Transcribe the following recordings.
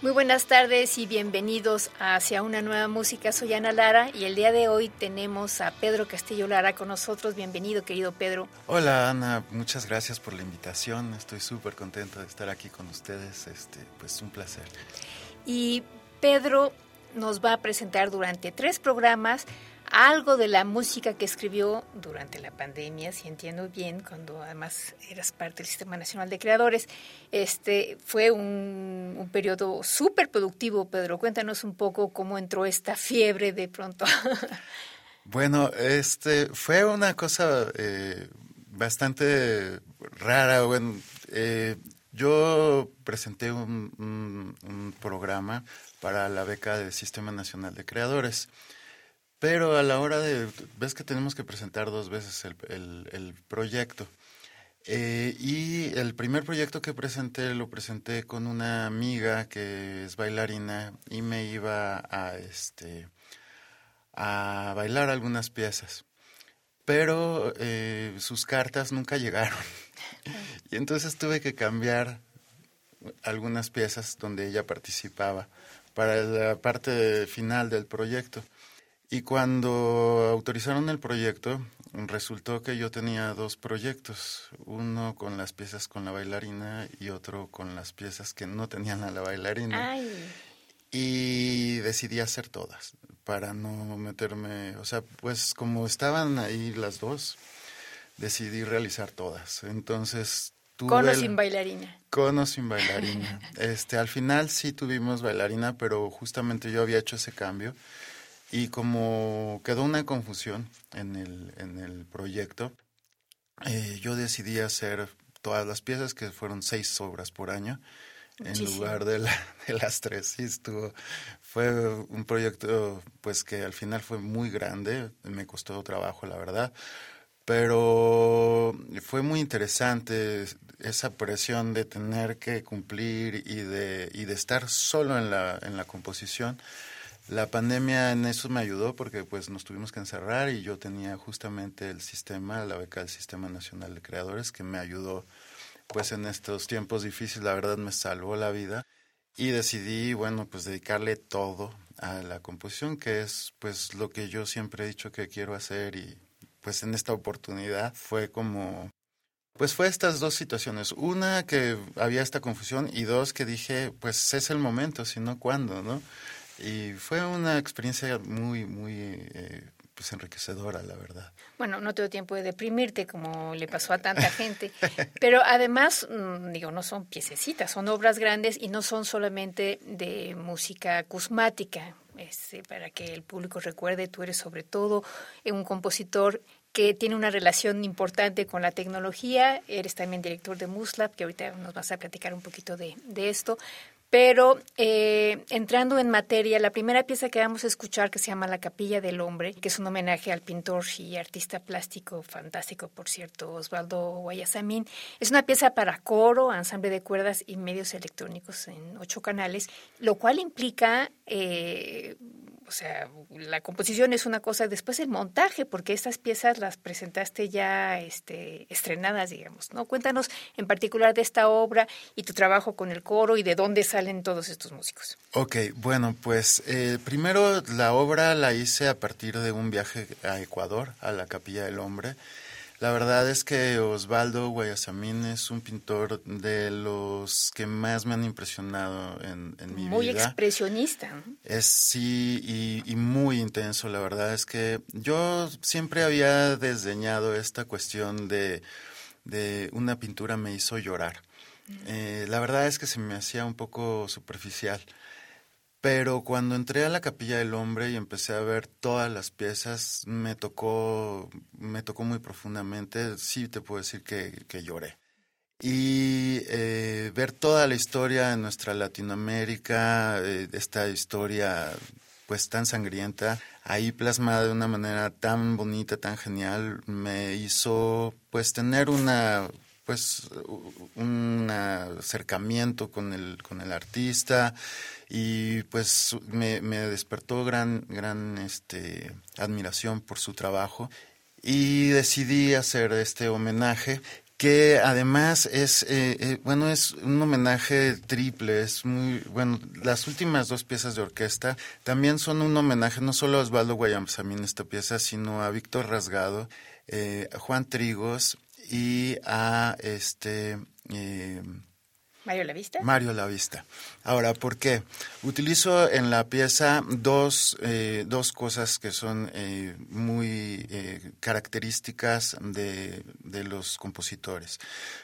Muy buenas tardes y bienvenidos hacia una nueva música. Soy Ana Lara y el día de hoy tenemos a Pedro Castillo Lara con nosotros. Bienvenido, querido Pedro. Hola Ana, muchas gracias por la invitación. Estoy súper contento de estar aquí con ustedes. Este, pues un placer. Y Pedro nos va a presentar durante tres programas algo de la música que escribió durante la pandemia, si entiendo bien, cuando además eras parte del Sistema Nacional de Creadores. Este fue un, periodo súper productivo, Pedro. Cuéntanos un poco cómo entró esta fiebre de pronto. bueno, este fue una cosa eh, bastante rara. Bueno, eh, yo presenté un programa para la beca del Sistema Nacional de Creadores. Pero a la hora de, ves que tenemos que presentar dos veces el, el, proyecto. Eh, y el primer proyecto que presenté lo presenté con una amiga que es bailarina y me iba a, este, a bailar algunas piezas. Pero eh, sus cartas nunca llegaron. y entonces tuve que cambiar algunas piezas donde ella participaba para la parte final del proyecto. Y cuando autorizaron el proyecto, resultó que yo tenía dos proyectos, uno con las piezas con la bailarina y otro con las piezas que no tenían a la bailarina. Y decidí hacer todas para no meterme, o sea, pues como estaban ahí las dos, decidí realizar todas. Entonces tuve con o sin bailarina. Con o sin bailarina. este, al final sí tuvimos bailarina, pero justamente yo había hecho ese cambio y como quedó una confusión en el, en el proyecto, eh, yo decidí hacer todas las piezas, que fueron seis obras por año, en lugar de, de, las tres. Sí, estuvo, fue un proyecto pues que al final fue muy grande, me costó trabajo, la verdad, pero fue muy interesante esa presión de tener que cumplir y de, y de estar solo en la, en la composición la pandemia en eso me ayudó porque pues nos tuvimos que encerrar y yo tenía justamente el sistema, la beca del Sistema Nacional de Creadores que me ayudó pues en estos tiempos difíciles, la verdad me salvó la vida y decidí, bueno, pues dedicarle todo a la composición, que es pues lo que yo siempre he dicho que quiero hacer y pues en esta oportunidad fue como pues fue estas dos situaciones. Una, que había esta confusión y dos, que dije, pues es el momento, sino cuándo, ¿no? Y fue una experiencia muy, muy eh, pues enriquecedora, la verdad. Bueno, no tengo tiempo de deprimirte como le pasó a tanta gente, pero además, mm, digo, no son piececitas, son obras grandes y no son solamente de música cusmática. Este, para que el público recuerde, tú eres sobre todo un compositor que tiene una relación importante con la tecnología, eres también director de Muslab, que ahorita nos vas a platicar un poquito de, de esto, pero eh, entrando en materia, la primera pieza que vamos a escuchar, que se llama La Capilla del Hombre, que es un homenaje al pintor y artista plástico fantástico, por cierto, Osvaldo Guayasamín, es una pieza para coro, ensamble de cuerdas y medios electrónicos en ocho canales, lo cual implica eh, o sea, la composición es una cosa, después el montaje, porque estas piezas las presentaste ya este, estrenadas, digamos, ¿no? Cuéntanos en particular de esta obra y tu trabajo con el coro y de dónde salen todos estos músicos. Ok, bueno, pues eh, primero la obra la hice a partir de un viaje a Ecuador, a la Capilla del Hombre. La verdad es que Osvaldo Guayasamín es un pintor de los que más me han impresionado en, mi vida. Muy expresionista. Es sí y, muy intenso. La verdad es que yo siempre había desdeñado esta cuestión de, de una pintura me hizo llorar. Eh, la verdad es que se me hacía un poco superficial. Pero cuando entré a la capilla del hombre y empecé a ver todas las piezas, me tocó, me tocó muy profundamente. Sí te puedo decir que, que lloré. Y eh, ver toda la historia en nuestra Latinoamérica, eh, esta historia pues tan sangrienta, ahí plasmada de una manera tan bonita, tan genial, me hizo pues tener una pues un acercamiento con el, con el artista y pues me, me despertó gran, gran este, admiración por su trabajo y decidí hacer este homenaje que además es eh, eh, bueno es un homenaje triple es muy bueno las últimas dos piezas de orquesta también son un homenaje no solo a Osvaldo Guayasamín esta pieza sino a Víctor Rasgado eh, a Juan Trigos y a este eh, Mario Lavista. Mario Lavista. Ahora, ¿por qué? Utilizo en la pieza dos, eh, dos cosas que son eh, muy eh, características de, de los compositores.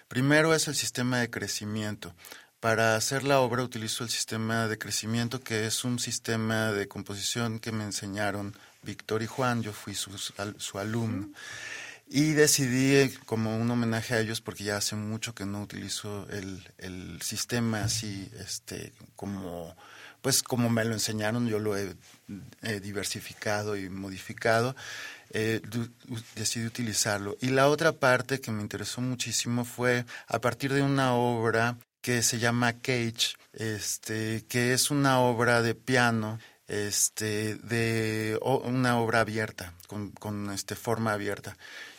Primero es el sistema de crecimiento. Para hacer la obra utilizo el sistema de crecimiento, que es un sistema de composición que me enseñaron Víctor y Juan. Yo fui su, su alumno. Y decidí eh, como un homenaje a ellos porque ya hace mucho que no utilizo el, el sistema así, este, como, pues como me lo enseñaron, yo lo he, diversificado y modificado. Eh, decidí utilizarlo. Y la otra parte que me interesó muchísimo fue a partir de una obra que se llama Cage, este, que es una obra de piano este, de una obra abierta, con, con este, forma abierta.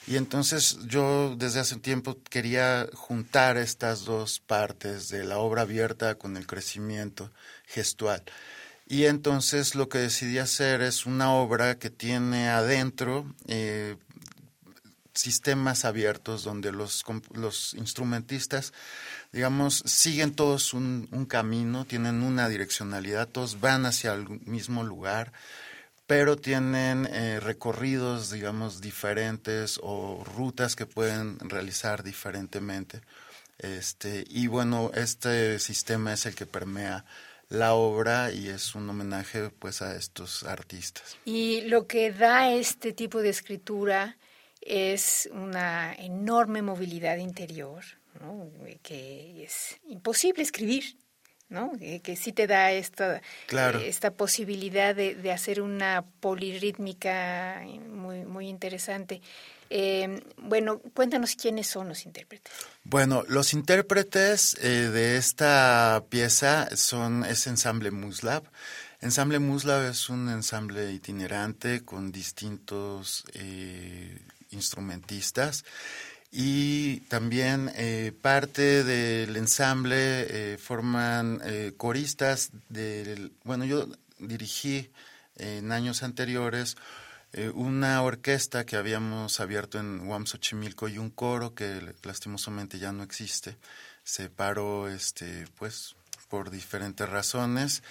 Y entonces yo desde hace tiempo quería juntar estas dos partes de la obra abierta con el crecimiento gestual. Y entonces lo que decidí hacer es una obra que tiene adentro eh, sistemas abiertos donde los, los instrumentistas, digamos, siguen todos un, un camino, tienen una direccionalidad, todos van hacia el mismo lugar pero tienen eh, recorridos, digamos, diferentes o rutas que pueden realizar diferentemente. Este, y bueno, este sistema es el que permea la obra y es un homenaje pues a estos artistas. Y lo que da este tipo de escritura es una enorme movilidad interior, que es imposible escribir ¿no? Eh, que sí te da esta, eh, esta posibilidad de, de, hacer una polirrítmica muy, muy interesante. Eh, bueno, cuéntanos quiénes son los intérpretes. Bueno, los intérpretes de esta pieza son es ensamble Muslab. Ensamble Muslab es un ensamble itinerante con distintos instrumentistas y también eh, parte del ensamble eh, forman eh, coristas del bueno yo dirigí en años anteriores una orquesta que habíamos abierto en Huamsochimilco y un coro que lastimosamente ya no existe. Se paró este pues por diferentes razones.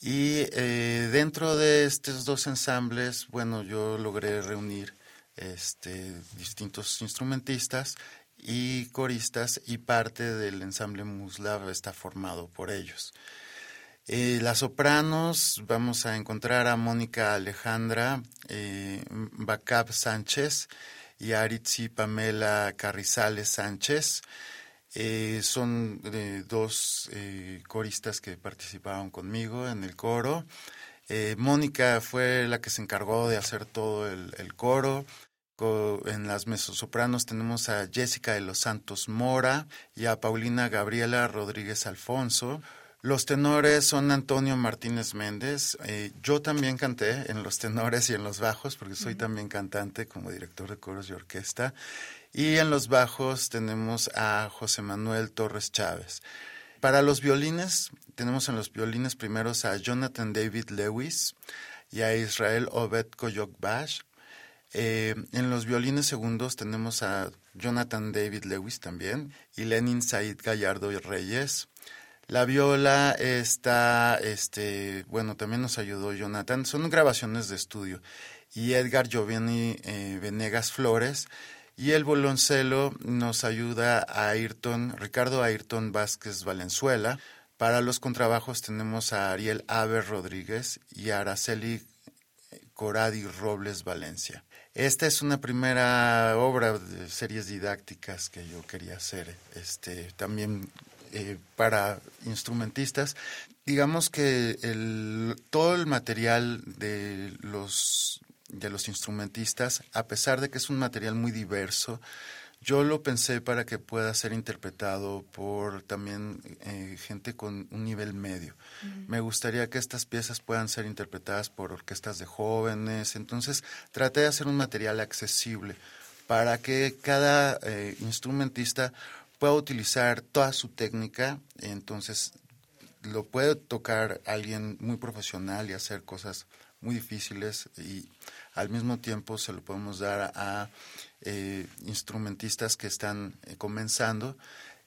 Y dentro de estos dos ensambles bueno yo logré reunir este, distintos instrumentistas y coristas y parte del ensamble Muslav está formado por ellos. Eh, las sopranos vamos a encontrar a Mónica Alejandra eh, Bacab Sánchez y Aritzi Pamela Carrizales Sánchez. Eh, son dos coristas que participaron conmigo en el coro. Mónica fue la que se encargó de hacer todo el coro en las mezzosopranos tenemos a Jessica de los Santos Mora y a Paulina Gabriela Rodríguez Alfonso. Los tenores son Antonio Martínez Méndez. Eh, yo también canté en los tenores y en los bajos, porque soy también cantante como director de coros y orquesta. Y en los bajos tenemos a José Manuel Torres Chávez. Para los violines, tenemos en los violines primeros a Jonathan David Lewis y a Israel Obed Koyok Bash. Eh, en los violines segundos tenemos a Jonathan David Lewis también y Lenin Said Gallardo y Reyes. La viola está, este, bueno, también nos ayudó Jonathan. Son grabaciones de estudio. Y Edgar Giovanni eh, Venegas Flores. Y el violoncelo nos ayuda a Ayrton, Ricardo Ayrton Vázquez Valenzuela. Para los contrabajos tenemos a Ariel Aver Rodríguez y a Araceli Coradi Robles Valencia. Esta es una primera obra de series didácticas que yo quería hacer. Este, también eh, para instrumentistas. Digamos que el, todo el material de los, de los instrumentistas, a pesar de que es un material muy diverso, yo lo pensé para que pueda ser interpretado por también eh, gente con un nivel medio. Me gustaría que estas piezas puedan ser interpretadas por orquestas de jóvenes. Entonces traté de hacer un material accesible para que cada eh, instrumentista pueda utilizar toda su técnica, entonces lo puede tocar alguien muy profesional y hacer cosas muy difíciles y al mismo tiempo se lo podemos dar a eh, instrumentistas que están eh, comenzando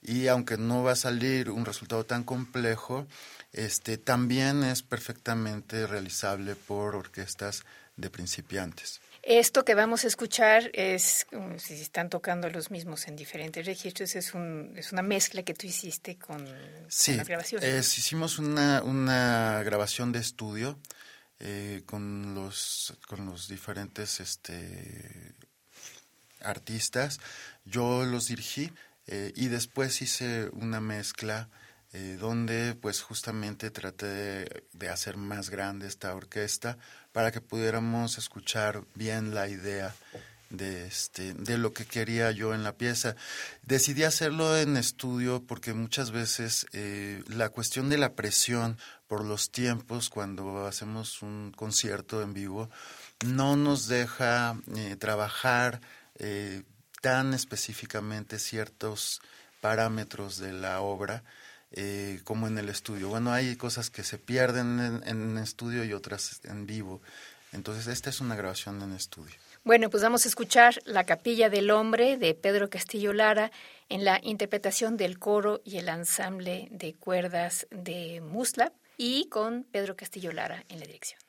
y aunque no va a salir un resultado tan complejo, este también es perfectamente realizable por orquestas de principiantes. Esto que vamos a escuchar es, si están tocando los mismos en diferentes registros, es, un, es una mezcla que tú hiciste con, sí, las grabaciones. hicimos una, una grabación de estudio eh, con, los, con los diferentes este, artistas. Yo los dirigí eh, y después hice una mezcla eh, donde pues justamente traté de, hacer más grande esta orquesta para que pudiéramos escuchar bien la idea de este de lo que quería yo en la pieza decidí hacerlo en estudio porque muchas veces eh, la cuestión de la presión por los tiempos cuando hacemos un concierto en vivo no nos deja trabajar tan específicamente ciertos parámetros de la obra eh, como en el estudio. Bueno, hay cosas que se pierden en, estudio y otras en vivo. Entonces, esta es una grabación en estudio. Bueno, pues vamos a escuchar La Capilla del Hombre de Pedro Castillo Lara en la interpretación del coro y el ensamble de cuerdas de Musla y con Pedro Castillo Lara en la dirección.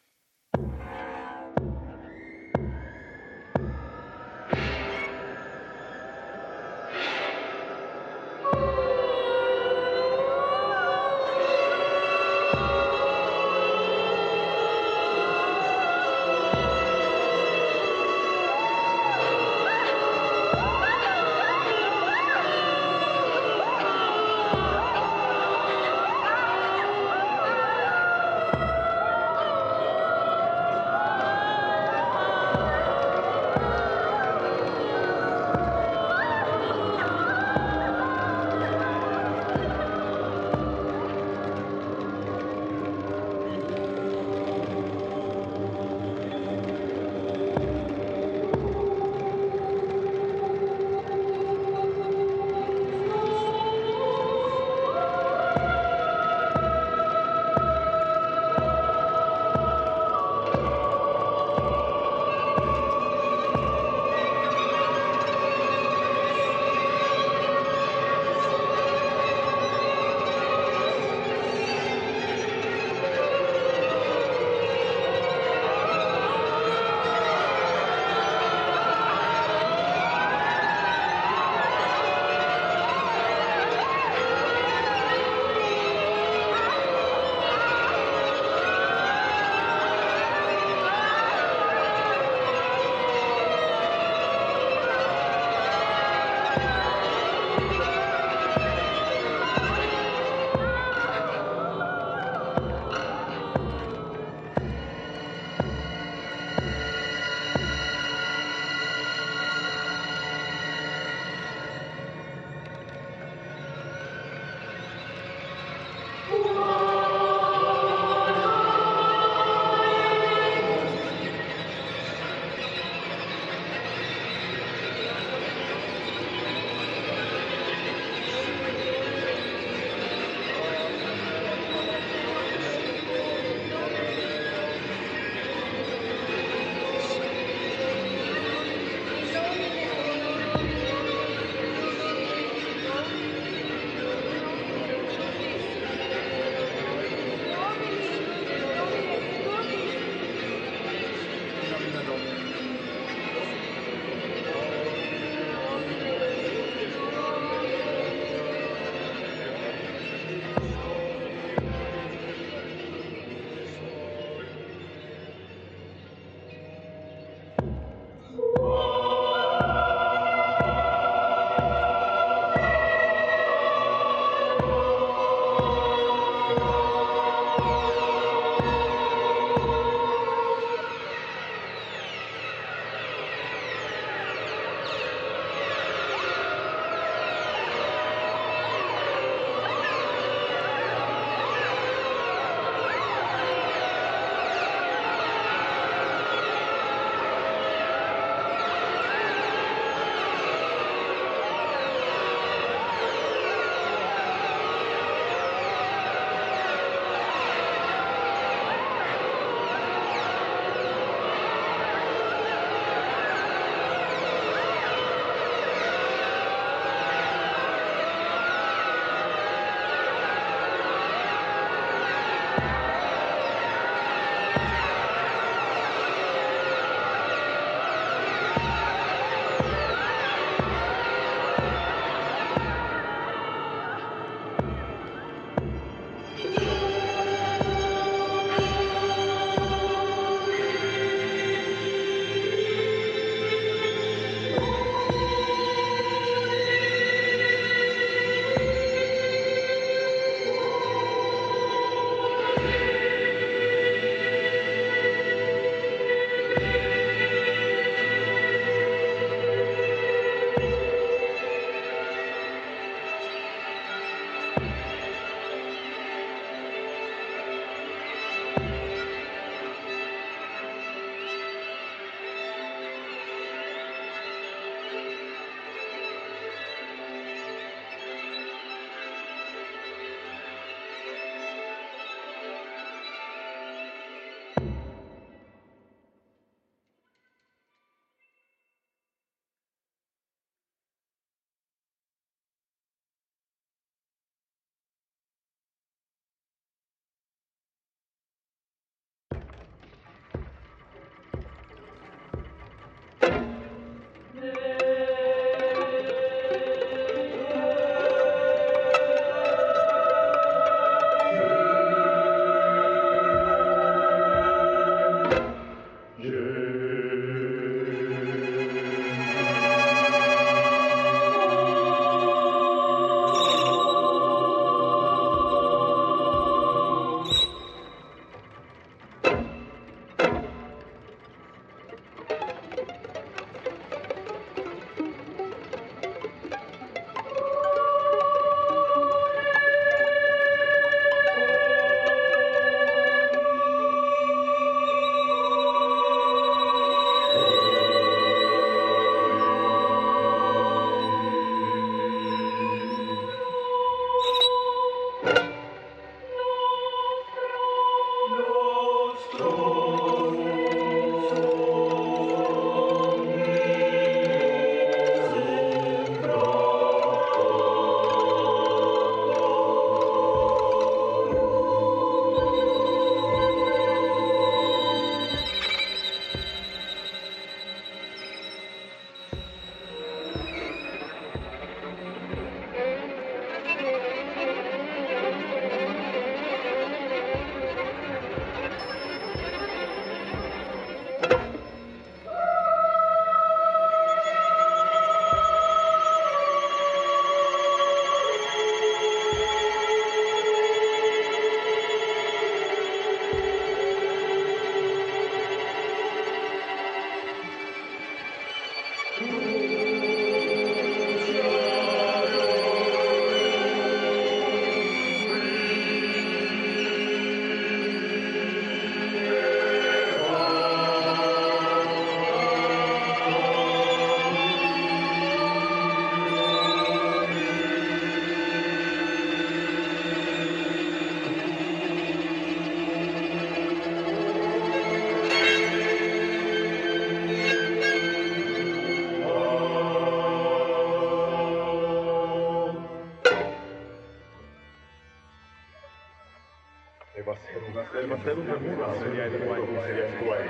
المسائل تموت سريعا المسائل تموت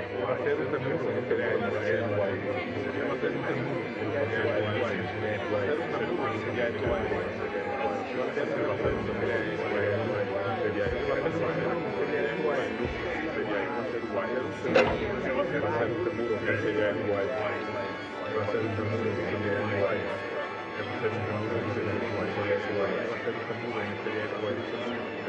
سريعا المسائل تموت سريعا المسائل تموت سريعا المسائل تموت سريعا المسائل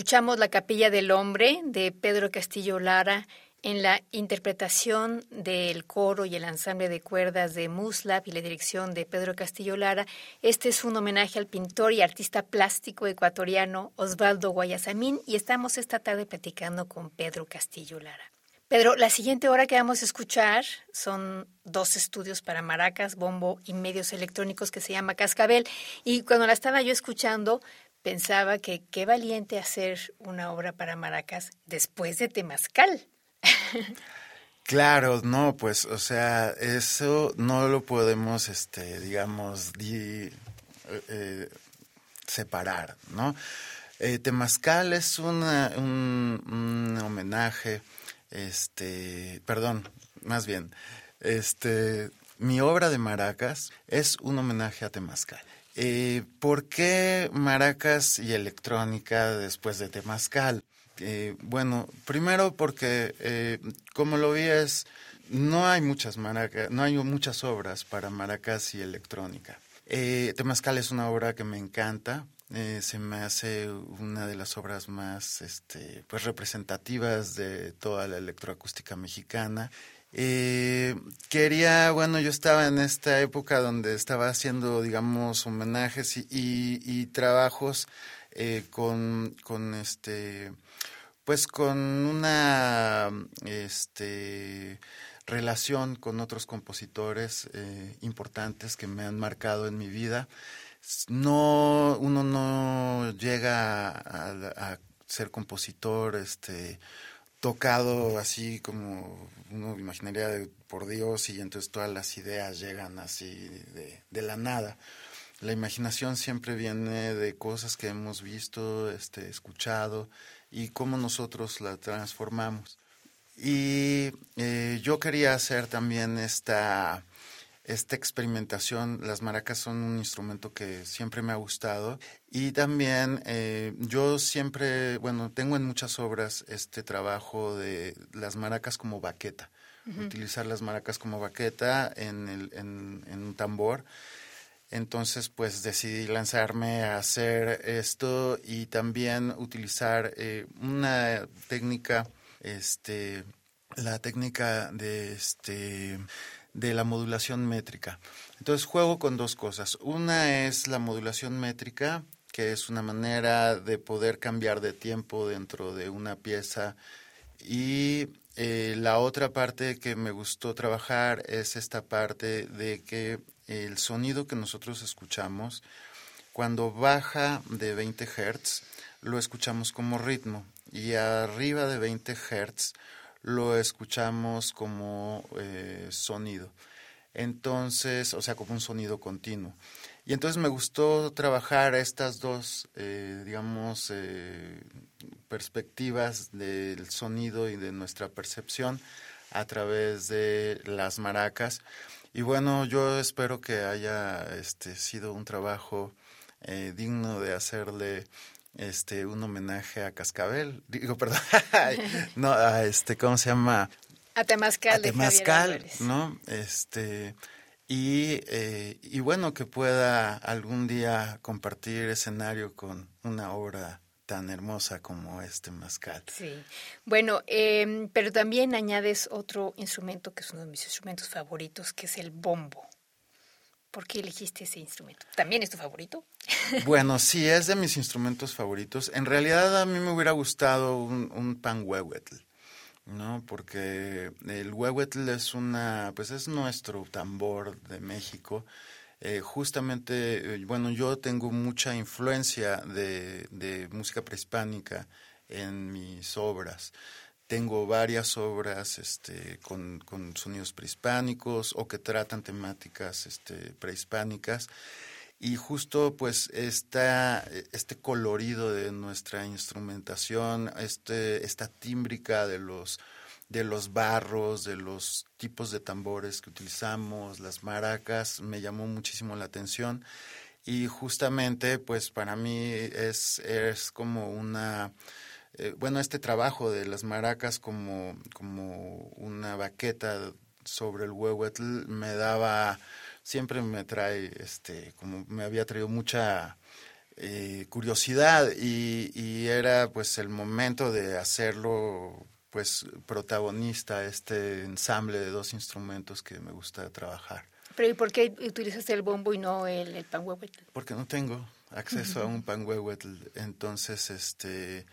Escuchamos La Capilla del Hombre de Pedro Castillo Lara en la interpretación del coro y el ensamble de cuerdas de Muslab y la dirección de Pedro Castillo Lara. Este es un homenaje al pintor y artista plástico ecuatoriano Osvaldo Guayasamín y estamos esta tarde platicando con Pedro Castillo Lara. Pedro, la siguiente hora que vamos a escuchar son dos estudios para maracas, bombo y medios electrónicos que se llama Cascabel. Y cuando la estaba yo escuchando, pensaba que qué valiente hacer una obra para maracas después de Temazcal. Claro, no, pues, o sea, eso no lo podemos, este, digamos, eh, eh, separar, ¿no? Eh, Temazcal es un, un, homenaje, este, perdón, más bien, este, mi obra de maracas es un homenaje a Temazcal. Eh, ¿Por qué maracas y electrónica después de Temazcal? Eh, bueno, primero porque, eh, como lo vi, es, no hay muchas maracas, no hay muchas obras para maracas y electrónica. Eh, Temazcal es una obra que me encanta, eh, se me hace una de las obras más este, pues representativas de toda la electroacústica mexicana. Eh, quería, bueno, yo estaba en esta época donde estaba haciendo, digamos, homenajes y, trabajos eh, con, con este, pues con una, este, relación con otros compositores eh, importantes que me han marcado en mi vida. No, uno no llega a, a ser compositor, este, tocado así como uno imaginaría por Dios y entonces todas las ideas llegan así de, de, la nada. La imaginación siempre viene de cosas que hemos visto, este, escuchado y cómo nosotros la transformamos. Y eh, yo quería hacer también esta, esta experimentación. Las maracas son un instrumento que siempre me ha gustado y también eh, yo siempre, bueno, tengo en muchas obras este trabajo de las maracas como baqueta, uh -huh. utilizar las maracas como baqueta en, el, en, en un tambor. Entonces, pues decidí lanzarme a hacer esto y también utilizar eh, una técnica, este, la técnica de este de la modulación métrica. Entonces juego con dos cosas. Una es la modulación métrica, que es una manera de poder cambiar de tiempo dentro de una pieza. Y eh, la otra parte que me gustó trabajar es esta parte de que el sonido que nosotros escuchamos, cuando baja de 20 Hz, lo escuchamos como ritmo. Y arriba de 20 Hz, lo escuchamos como eh, sonido. Entonces, o sea, como un sonido continuo. Y entonces me gustó trabajar estas dos, eh, digamos, eh, perspectivas del sonido y de nuestra percepción a través de las maracas. Y bueno, yo espero que haya este, sido un trabajo digno de hacerle este un homenaje a Cascabel, digo, perdón, no, a este, ¿cómo se llama? A Temazcal. A Temazcal, ¿no? Este, y, eh, y bueno, que pueda algún día compartir escenario con una obra tan hermosa como este Temazcal. Sí, bueno, eh, pero también añades otro instrumento que es uno de mis instrumentos favoritos, que es el bombo. ¿Por qué elegiste ese instrumento? ¿También es tu favorito? Bueno, sí, es de mis instrumentos favoritos. En realidad a mí me hubiera gustado un, pan huehuetl, ¿no? Porque el huehuetl es una, pues es nuestro tambor de México. Eh, justamente, eh, bueno, yo tengo mucha influencia de música prehispánica en mis obras tengo varias obras este, con, sonidos prehispánicos o que tratan temáticas este, prehispánicas. Y justo pues esta, este colorido de nuestra instrumentación, este, esta tímbrica de los, de los barros, de los tipos de tambores que utilizamos, las maracas, me llamó muchísimo la atención. Y justamente pues para mí es, es como una eh, bueno, este trabajo de las maracas como, como una baqueta sobre el huehuetl me daba, siempre me trae, este, como me había traído mucha eh, curiosidad y, y, era pues el momento de hacerlo pues protagonista este ensamble de dos instrumentos que me gusta trabajar. Pero ¿y por qué utilizaste el bombo y no el, el panhuehuetl? Porque no tengo acceso a un panhuehuetl, entonces este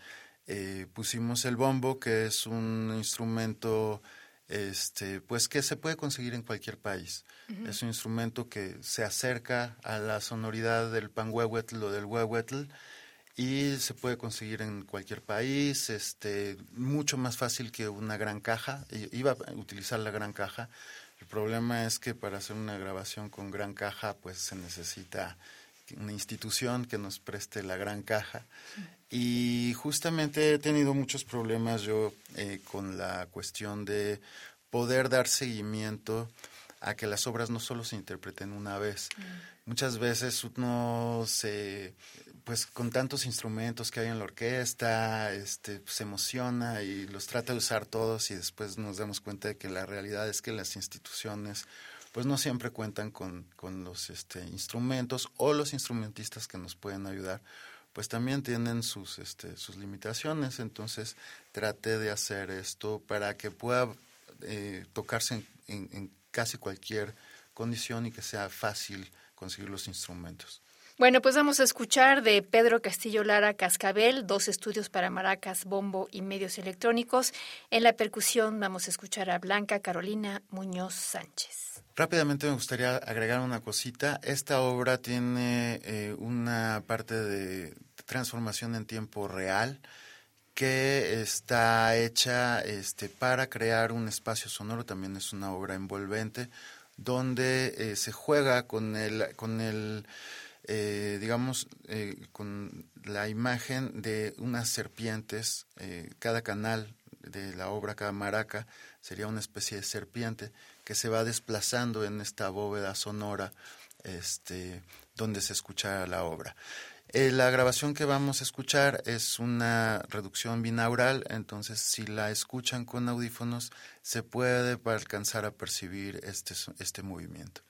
eh, pusimos el bombo que es un instrumento este, pues que se puede conseguir en cualquier país. Es un instrumento que se acerca a la sonoridad del panhuehuetl o del huehuetl y se puede conseguir en cualquier país, este, mucho más fácil que una gran caja. Iba a utilizar la gran caja. El problema es que para hacer una grabación con gran caja, pues se necesita una institución que nos preste la gran caja. Y justamente he tenido muchos problemas yo eh, con la cuestión de poder dar seguimiento a que las obras no solo se interpreten una vez. Muchas veces uno se, pues con tantos instrumentos que hay en la orquesta, este, se emociona y los trata de usar todos y después nos damos cuenta de que la realidad es que las instituciones pues no siempre cuentan con, con los este, instrumentos o los instrumentistas que nos pueden ayudar pues también tienen sus, este, sus limitaciones. Entonces traté de hacer esto para que pueda eh, tocarse en, en, casi cualquier condición y que sea fácil conseguir los instrumentos. Bueno, pues vamos a escuchar de Pedro Castillo Lara Cascabel, dos estudios para maracas, bombo y medios electrónicos. En la percusión vamos a escuchar a Blanca Carolina Muñoz Sánchez. Rápidamente me gustaría agregar una cosita. Esta obra tiene eh, una parte de transformación en tiempo real que está hecha este, para crear un espacio sonoro, también es una obra envolvente, donde eh, se juega con el, con el eh, digamos, eh, con la imagen de unas serpientes, cada canal de la obra, cada maraca, sería una especie de serpiente que se va desplazando en esta bóveda sonora este, donde se escucha la obra. la grabación que vamos a escuchar es una reducción binaural, entonces si la escuchan con audífonos se puede alcanzar a percibir este, este movimiento.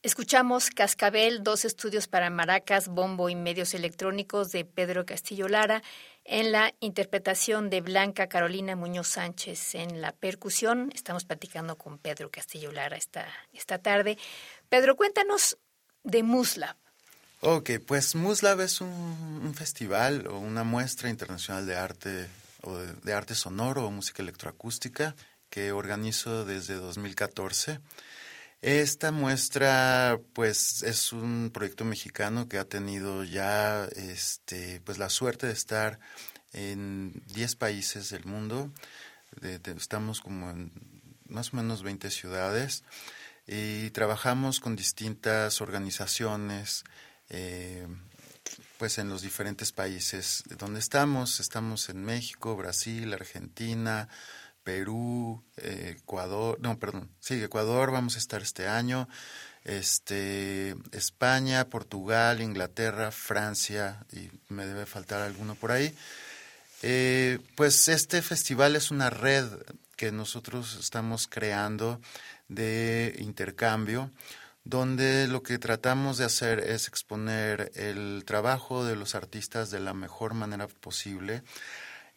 Escuchamos Cascabel, dos estudios para maracas, bombo y medios electrónicos de Pedro Castillo Lara en la interpretación de Blanca Carolina Muñoz Sánchez en la percusión. Estamos platicando con Pedro Castillo Lara esta, esta tarde. Pedro, cuéntanos de Muslab. Ok, pues Muslab es un, festival o una muestra internacional de arte o de, arte sonoro o música electroacústica que organizo desde 2014 esta muestra, pues, es un proyecto mexicano que ha tenido ya, este, pues, la suerte de estar en 10 países del mundo. estamos como en más o menos 20 ciudades y trabajamos con distintas organizaciones, eh, pues, en los diferentes países donde estamos. Estamos en México, Brasil, Argentina, Perú, Ecuador, no, perdón, sí, Ecuador vamos a estar este año, este, España, Portugal, Inglaterra, Francia, y me debe faltar alguno por ahí. Eh, pues este festival es una red que nosotros estamos creando de intercambio, donde lo que tratamos de hacer es exponer el trabajo de los artistas de la mejor manera posible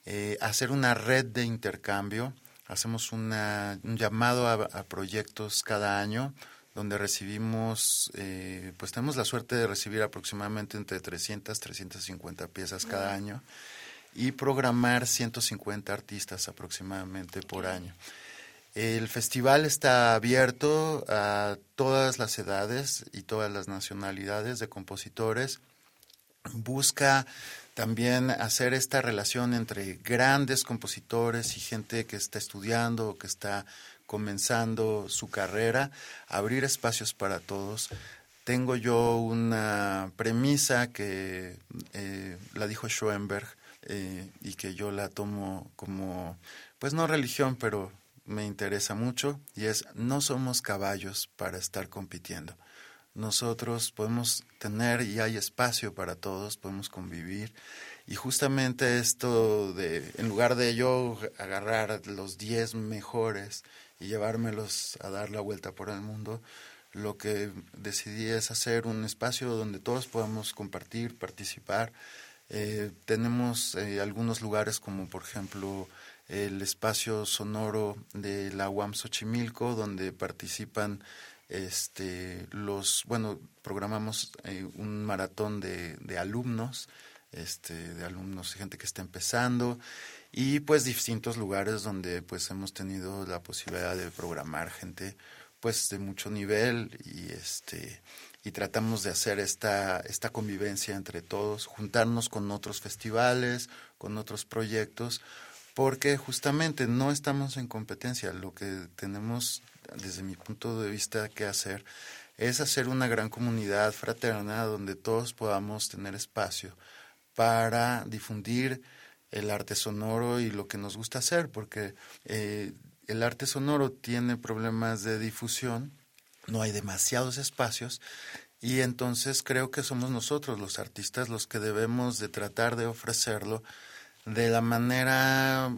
eh, hacer una red de intercambio. Hacemos un llamado a, proyectos cada año donde recibimos, eh, pues tenemos la suerte de recibir aproximadamente entre 300, 350 piezas cada año y programar 150 artistas aproximadamente por año. El festival está abierto a todas las edades y todas las nacionalidades de compositores. Busca también hacer esta relación entre grandes compositores y gente que está estudiando o que está comenzando su carrera, abrir espacios para todos. Tengo yo una premisa que eh, la dijo Schoenberg eh, y que yo la tomo como, pues no religión, pero me interesa mucho, y es no somos caballos para estar compitiendo nosotros podemos tener y hay espacio para todos, podemos convivir. Y justamente esto de, en lugar de yo agarrar los 10 mejores y llevármelos a dar la vuelta por el mundo, lo que decidí es hacer un espacio donde todos podamos compartir, participar. Eh, tenemos eh, algunos lugares como por ejemplo el espacio sonoro de la UAM Xochimilco, donde participan este, los, bueno, programamos eh, un maratón de, de alumnos, este, de alumnos, gente que está empezando y pues distintos lugares donde pues hemos tenido la posibilidad de programar gente pues de mucho nivel y este y tratamos de hacer esta esta convivencia entre todos, juntarnos con otros festivales, con otros proyectos, porque justamente no estamos en competencia, lo que tenemos desde mi punto de vista, que hacer es hacer una gran comunidad fraterna donde todos podamos tener espacio para difundir el arte sonoro y lo que nos gusta hacer, porque eh, el arte sonoro tiene problemas de difusión, no hay demasiados espacios y entonces creo que somos nosotros los artistas los que debemos de tratar de ofrecerlo de la manera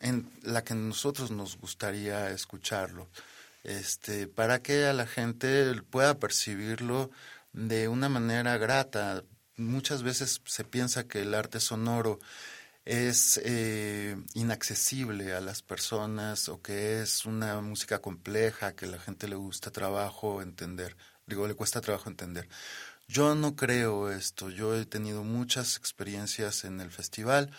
en la que nosotros nos gustaría escucharlo este, para que a la gente pueda percibirlo de una manera grata. Muchas veces se piensa que el arte sonoro es eh, inaccesible a las personas o que es una música compleja que a la gente le gusta trabajo entender, digo, le cuesta trabajo entender. Yo no creo esto, yo he tenido muchas experiencias en el festival,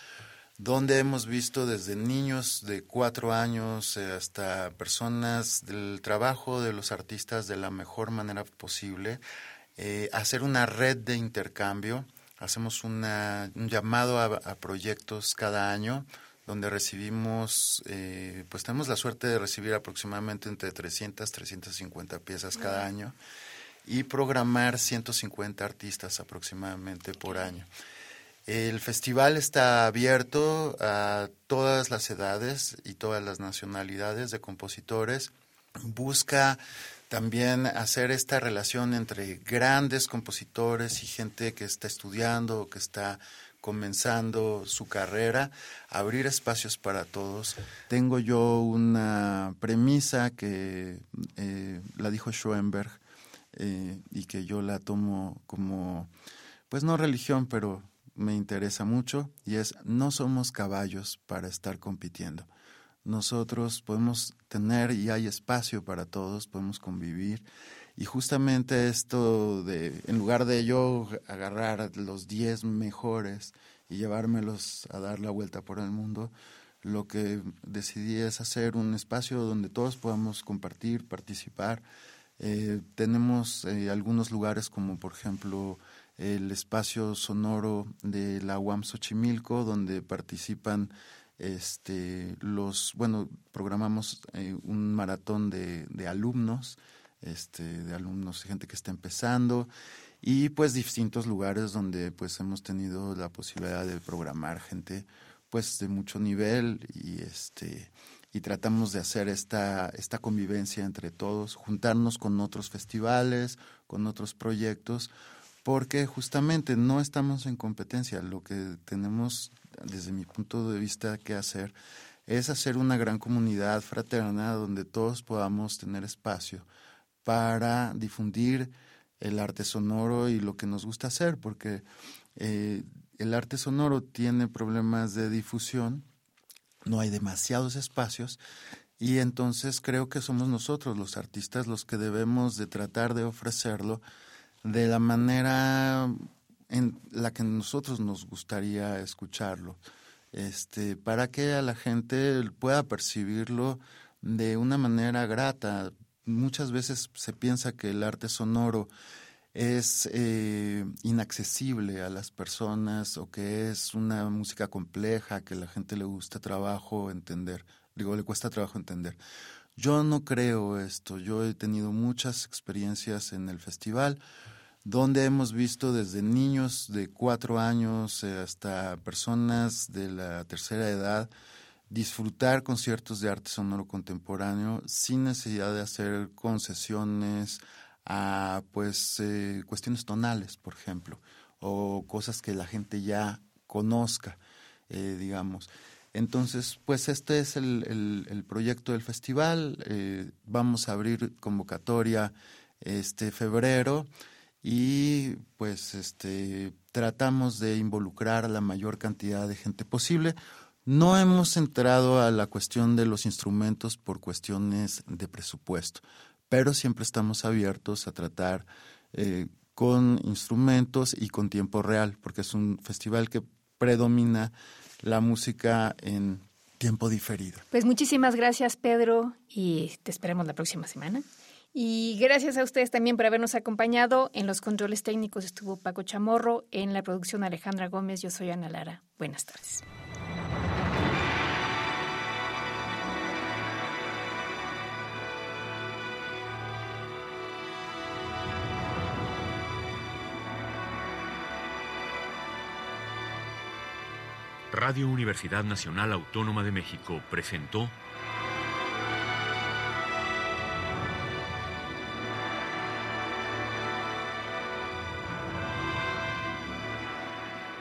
donde hemos visto desde niños de cuatro años eh, hasta personas del trabajo de los artistas de la mejor manera posible, eh, hacer una red de intercambio. Hacemos un llamado a, proyectos cada año donde recibimos, eh, pues tenemos la suerte de recibir aproximadamente entre 300, 350 piezas cada año y programar 150 artistas aproximadamente por año. El festival está abierto a todas las edades y todas las nacionalidades de compositores. Busca también hacer esta relación entre grandes compositores y gente que está estudiando o que está comenzando su carrera, abrir espacios para todos. Tengo yo una premisa que eh, la dijo Schoenberg eh, y que yo la tomo como, pues no religión, pero me interesa mucho, y es no somos caballos para estar compitiendo. Nosotros podemos tener y hay espacio para todos, podemos convivir. Y justamente esto de, en lugar de yo agarrar los 10 mejores y llevármelos a dar la vuelta por el mundo, lo que decidí es hacer un espacio donde todos podamos compartir, participar. Eh, tenemos eh, algunos lugares como por ejemplo el espacio sonoro de la UAM Xochimilco, donde participan este, los, bueno, programamos eh, un maratón de, de alumnos, este, de alumnos, gente que está empezando, y pues distintos lugares donde pues hemos tenido la posibilidad de programar gente pues de mucho nivel y este y tratamos de hacer esta esta convivencia entre todos, juntarnos con otros festivales, con otros proyectos, porque justamente no estamos en competencia, lo que tenemos desde mi punto de vista que hacer es hacer una gran comunidad fraterna donde todos podamos tener espacio para difundir el arte sonoro y lo que nos gusta hacer, porque eh, el arte sonoro tiene problemas de difusión, no hay demasiados espacios y entonces creo que somos nosotros los artistas los que debemos de tratar de ofrecerlo de la manera en la que nosotros nos gustaría escucharlo, este, para que a la gente pueda percibirlo de una manera grata, muchas veces se piensa que el arte sonoro es eh, inaccesible a las personas o que es una música compleja que a la gente le gusta trabajo entender, digo, le cuesta trabajo entender. Yo no creo esto, yo he tenido muchas experiencias en el festival donde hemos visto desde niños de cuatro años eh, hasta personas de la tercera edad disfrutar conciertos de arte sonoro contemporáneo sin necesidad de hacer concesiones a pues eh, cuestiones tonales, por ejemplo, o cosas que la gente ya conozca, eh, digamos. Entonces, pues este es el, el, proyecto del festival. Vamos a abrir convocatoria este febrero y pues este tratamos de involucrar a la mayor cantidad de gente posible. No hemos entrado a la cuestión de los instrumentos por cuestiones de presupuesto, pero siempre estamos abiertos a tratar eh, con instrumentos y con tiempo real, porque es un festival que predomina la música en tiempo diferido. Pues muchísimas gracias, Pedro, y te esperamos la próxima semana. Y gracias a ustedes también por habernos acompañado. En los controles técnicos estuvo Paco Chamorro, en la producción Alejandra Gómez, yo soy Ana Lara. Buenas tardes. Radio Universidad Nacional Autónoma de México presentó